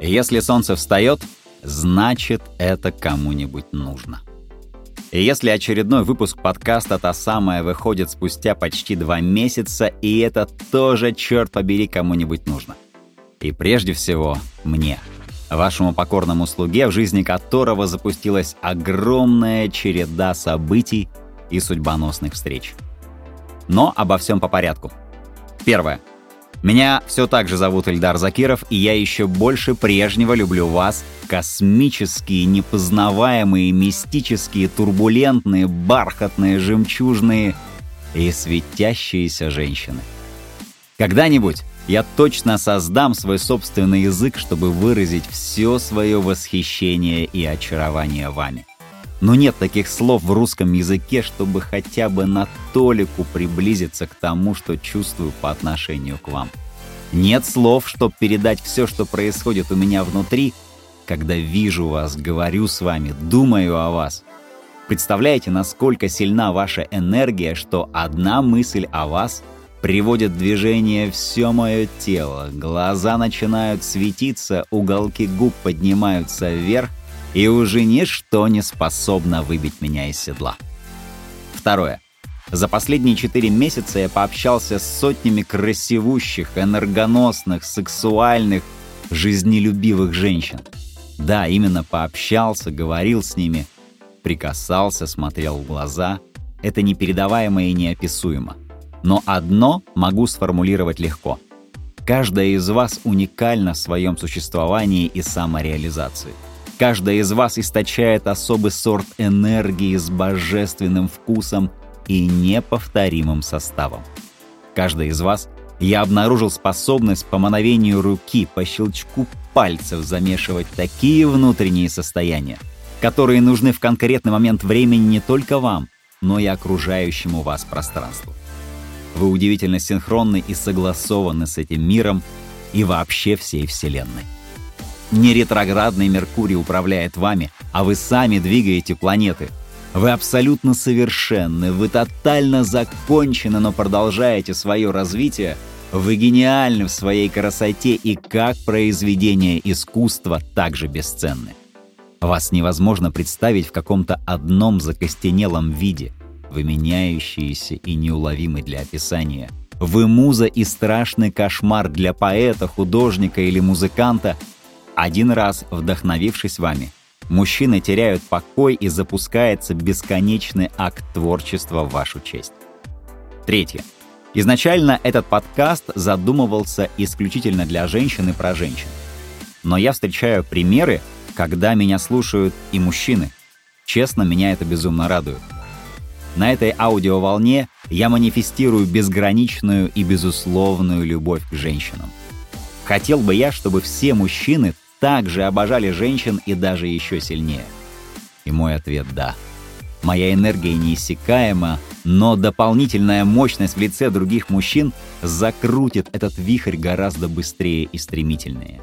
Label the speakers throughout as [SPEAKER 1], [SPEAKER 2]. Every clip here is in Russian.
[SPEAKER 1] Если солнце встает, значит это кому-нибудь нужно. И если очередной выпуск подкаста «Та самая» выходит спустя почти два месяца, и это тоже, черт побери, кому-нибудь нужно. И прежде всего, мне, вашему покорному слуге, в жизни которого запустилась огромная череда событий и судьбоносных встреч. Но обо всем по порядку. Первое. Меня все так же зовут Эльдар Закиров, и я еще больше прежнего люблю вас, космические, непознаваемые, мистические, турбулентные, бархатные, жемчужные и светящиеся женщины. Когда-нибудь я точно создам свой собственный язык, чтобы выразить все свое восхищение и очарование вами. Но нет таких слов в русском языке, чтобы хотя бы на толику приблизиться к тому, что чувствую по отношению к вам. Нет слов, чтобы передать все, что происходит у меня внутри, когда вижу вас, говорю с вами, думаю о вас. Представляете, насколько сильна ваша энергия, что одна мысль о вас приводит в движение все мое тело, глаза начинают светиться, уголки губ поднимаются вверх, и уже ничто не способно выбить меня из седла. Второе. За последние четыре месяца я пообщался с сотнями красивущих, энергоносных, сексуальных, жизнелюбивых женщин. Да, именно пообщался, говорил с ними, прикасался, смотрел в глаза. Это непередаваемо и неописуемо. Но одно могу сформулировать легко. Каждая из вас уникальна в своем существовании и самореализации. Каждая из вас источает особый сорт энергии с божественным вкусом и неповторимым составом. Каждая из вас я обнаружил способность по мановению руки, по щелчку пальцев замешивать такие внутренние состояния, которые нужны в конкретный момент времени не только вам, но и окружающему вас пространству. Вы удивительно синхронны и согласованы с этим миром и вообще всей Вселенной. Не ретроградный Меркурий управляет вами, а вы сами двигаете планеты. Вы абсолютно совершенны, вы тотально закончены, но продолжаете свое развитие. Вы гениальны в своей красоте и как произведение искусства также бесценны. Вас невозможно представить в каком-то одном закостенелом виде. Вы меняющиеся и неуловимы для описания. Вы муза и страшный кошмар для поэта, художника или музыканта — один раз вдохновившись вами, мужчины теряют покой и запускается бесконечный акт творчества в вашу честь. Третье. Изначально этот подкаст задумывался исключительно для женщин и про женщин. Но я встречаю примеры, когда меня слушают и мужчины. Честно, меня это безумно радует. На этой аудиоволне я манифестирую безграничную и безусловную любовь к женщинам. Хотел бы я, чтобы все мужчины также обожали женщин и даже еще сильнее? И мой ответ — да. Моя энергия неиссякаема, но дополнительная мощность в лице других мужчин закрутит этот вихрь гораздо быстрее и стремительнее.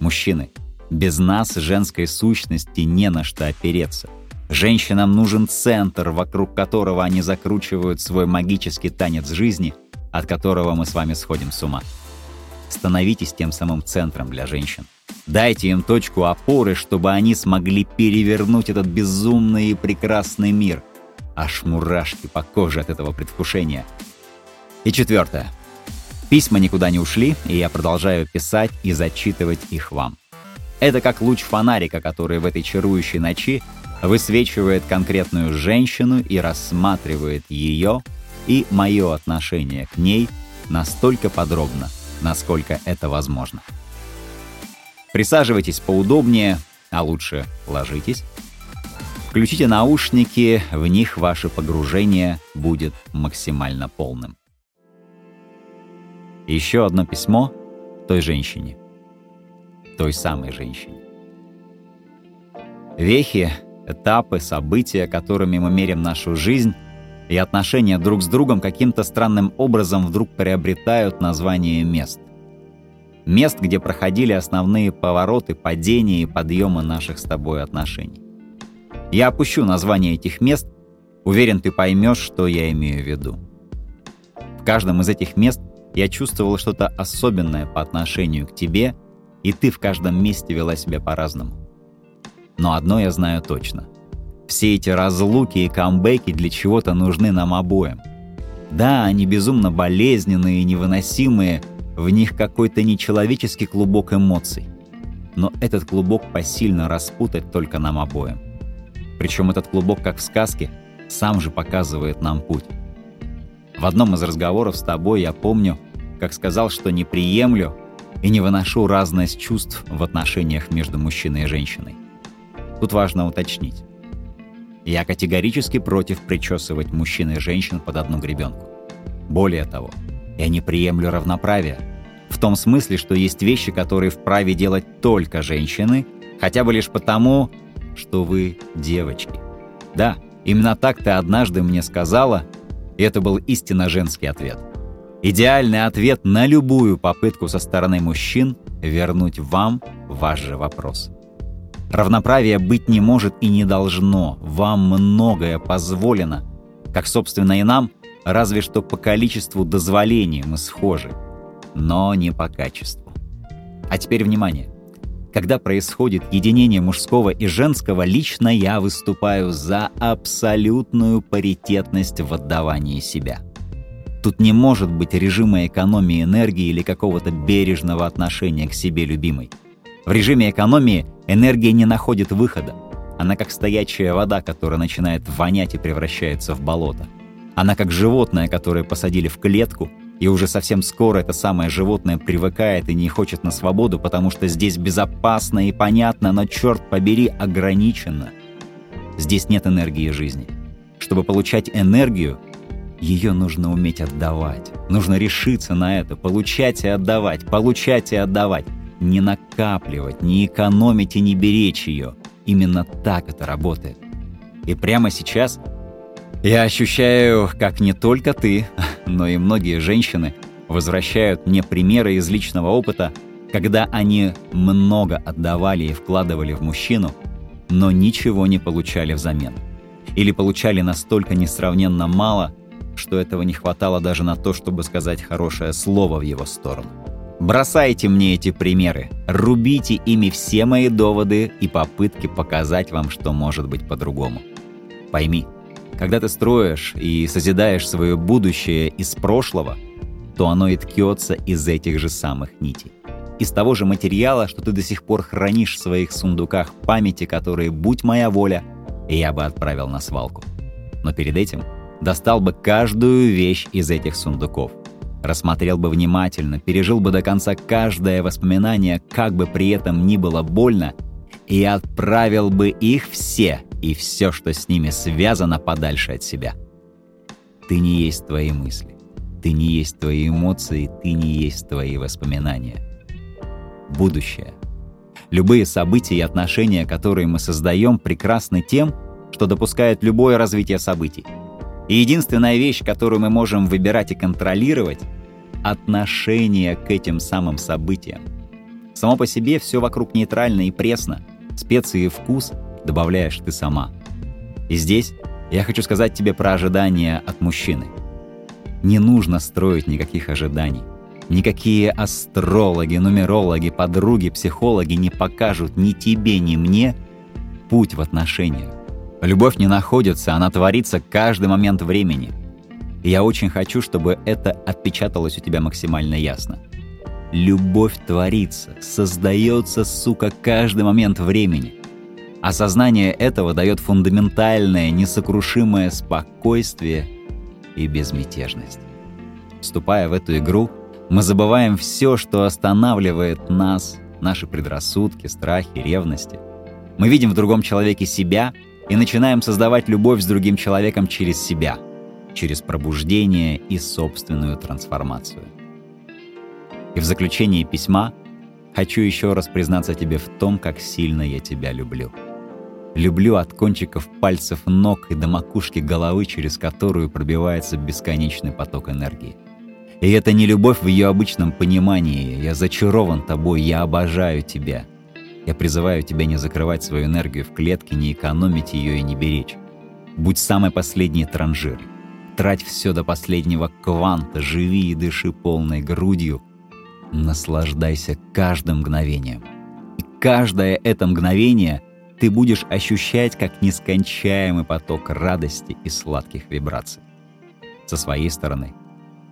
[SPEAKER 1] Мужчины, без нас, женской сущности, не на что опереться. Женщинам нужен центр, вокруг которого они закручивают свой магический танец жизни, от которого мы с вами сходим с ума. Становитесь тем самым центром для женщин. Дайте им точку опоры, чтобы они смогли перевернуть этот безумный и прекрасный мир. Аж мурашки по коже от этого предвкушения. И четвертое. Письма никуда не ушли, и я продолжаю писать и зачитывать их вам. Это как луч фонарика, который в этой чарующей ночи высвечивает конкретную женщину и рассматривает ее и мое отношение к ней настолько подробно, насколько это возможно. Присаживайтесь поудобнее, а лучше ложитесь. Включите наушники, в них ваше погружение будет максимально полным. Еще одно письмо той женщине. Той самой женщине. Вехи, этапы, события, которыми мы мерим нашу жизнь, и отношения друг с другом каким-то странным образом вдруг приобретают название мест мест, где проходили основные повороты, падения и подъемы наших с тобой отношений. Я опущу название этих мест, уверен, ты поймешь, что я имею в виду. В каждом из этих мест я чувствовал что-то особенное по отношению к тебе и ты в каждом месте вела себя по-разному. Но одно я знаю точно. Все эти разлуки и камбэки для чего-то нужны нам обоим. Да, они безумно болезненные и невыносимые, в них какой-то нечеловеческий клубок эмоций. Но этот клубок посильно распутать только нам обоим. Причем этот клубок, как в сказке, сам же показывает нам путь. В одном из разговоров с тобой я помню, как сказал, что не приемлю и не выношу разность чувств в отношениях между мужчиной и женщиной. Тут важно уточнить. Я категорически против причесывать мужчин и женщин под одну гребенку. Более того, я не приемлю равноправия. В том смысле, что есть вещи, которые вправе делать только женщины, хотя бы лишь потому, что вы девочки. Да, именно так ты однажды мне сказала, и это был истинно женский ответ. Идеальный ответ на любую попытку со стороны мужчин вернуть вам ваш же вопрос. Равноправия быть не может и не должно. Вам многое позволено. Как, собственно, и нам, разве что по количеству дозволений мы схожи. Но не по качеству. А теперь внимание. Когда происходит единение мужского и женского, лично я выступаю за абсолютную паритетность в отдавании себя. Тут не может быть режима экономии энергии или какого-то бережного отношения к себе любимой. В режиме экономии энергия не находит выхода. Она как стоячая вода, которая начинает вонять и превращается в болото. Она как животное, которое посадили в клетку – и уже совсем скоро это самое животное привыкает и не хочет на свободу, потому что здесь безопасно и понятно, но, черт побери, ограничено. Здесь нет энергии жизни. Чтобы получать энергию, ее нужно уметь отдавать. Нужно решиться на это, получать и отдавать, получать и отдавать. Не накапливать, не экономить и не беречь ее. Именно так это работает. И прямо сейчас я ощущаю, как не только ты, но и многие женщины возвращают мне примеры из личного опыта, когда они много отдавали и вкладывали в мужчину, но ничего не получали взамен. Или получали настолько несравненно мало, что этого не хватало даже на то, чтобы сказать хорошее слово в его сторону. Бросайте мне эти примеры, рубите ими все мои доводы и попытки показать вам, что может быть по-другому. Пойми, когда ты строишь и созидаешь свое будущее из прошлого, то оно и ткется из этих же самых нитей. Из того же материала, что ты до сих пор хранишь в своих сундуках памяти, которые, будь моя воля, я бы отправил на свалку. Но перед этим достал бы каждую вещь из этих сундуков, рассмотрел бы внимательно, пережил бы до конца каждое воспоминание, как бы при этом ни было больно, и отправил бы их все и все, что с ними связано, подальше от себя. Ты не есть твои мысли, ты не есть твои эмоции, ты не есть твои воспоминания. Будущее. Любые события и отношения, которые мы создаем, прекрасны тем, что допускают любое развитие событий. И единственная вещь, которую мы можем выбирать и контролировать — отношение к этим самым событиям. Само по себе все вокруг нейтрально и пресно. Специи и вкус добавляешь ты сама. И здесь я хочу сказать тебе про ожидания от мужчины. Не нужно строить никаких ожиданий. Никакие астрологи, нумерологи, подруги, психологи не покажут ни тебе, ни мне путь в отношениях. Любовь не находится, она творится каждый момент времени. И я очень хочу, чтобы это отпечаталось у тебя максимально ясно. Любовь творится, создается, сука, каждый момент времени. Осознание этого дает фундаментальное, несокрушимое спокойствие и безмятежность. Вступая в эту игру, мы забываем все, что останавливает нас, наши предрассудки, страхи, ревности. Мы видим в другом человеке себя и начинаем создавать любовь с другим человеком через себя, через пробуждение и собственную трансформацию. И в заключении письма хочу еще раз признаться тебе в том, как сильно я тебя люблю. Люблю от кончиков пальцев ног и до макушки головы, через которую пробивается бесконечный поток энергии. И это не любовь в ее обычном понимании. Я зачарован тобой, я обожаю тебя. Я призываю тебя не закрывать свою энергию в клетке, не экономить ее и не беречь. Будь самой последней транжир. Трать все до последнего кванта, живи и дыши полной грудью. Наслаждайся каждым мгновением. И каждое это мгновение ты будешь ощущать как нескончаемый поток радости и сладких вибраций. Со своей стороны,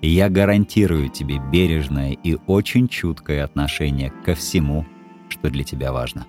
[SPEAKER 1] я гарантирую тебе бережное и очень чуткое отношение ко всему, что для тебя важно.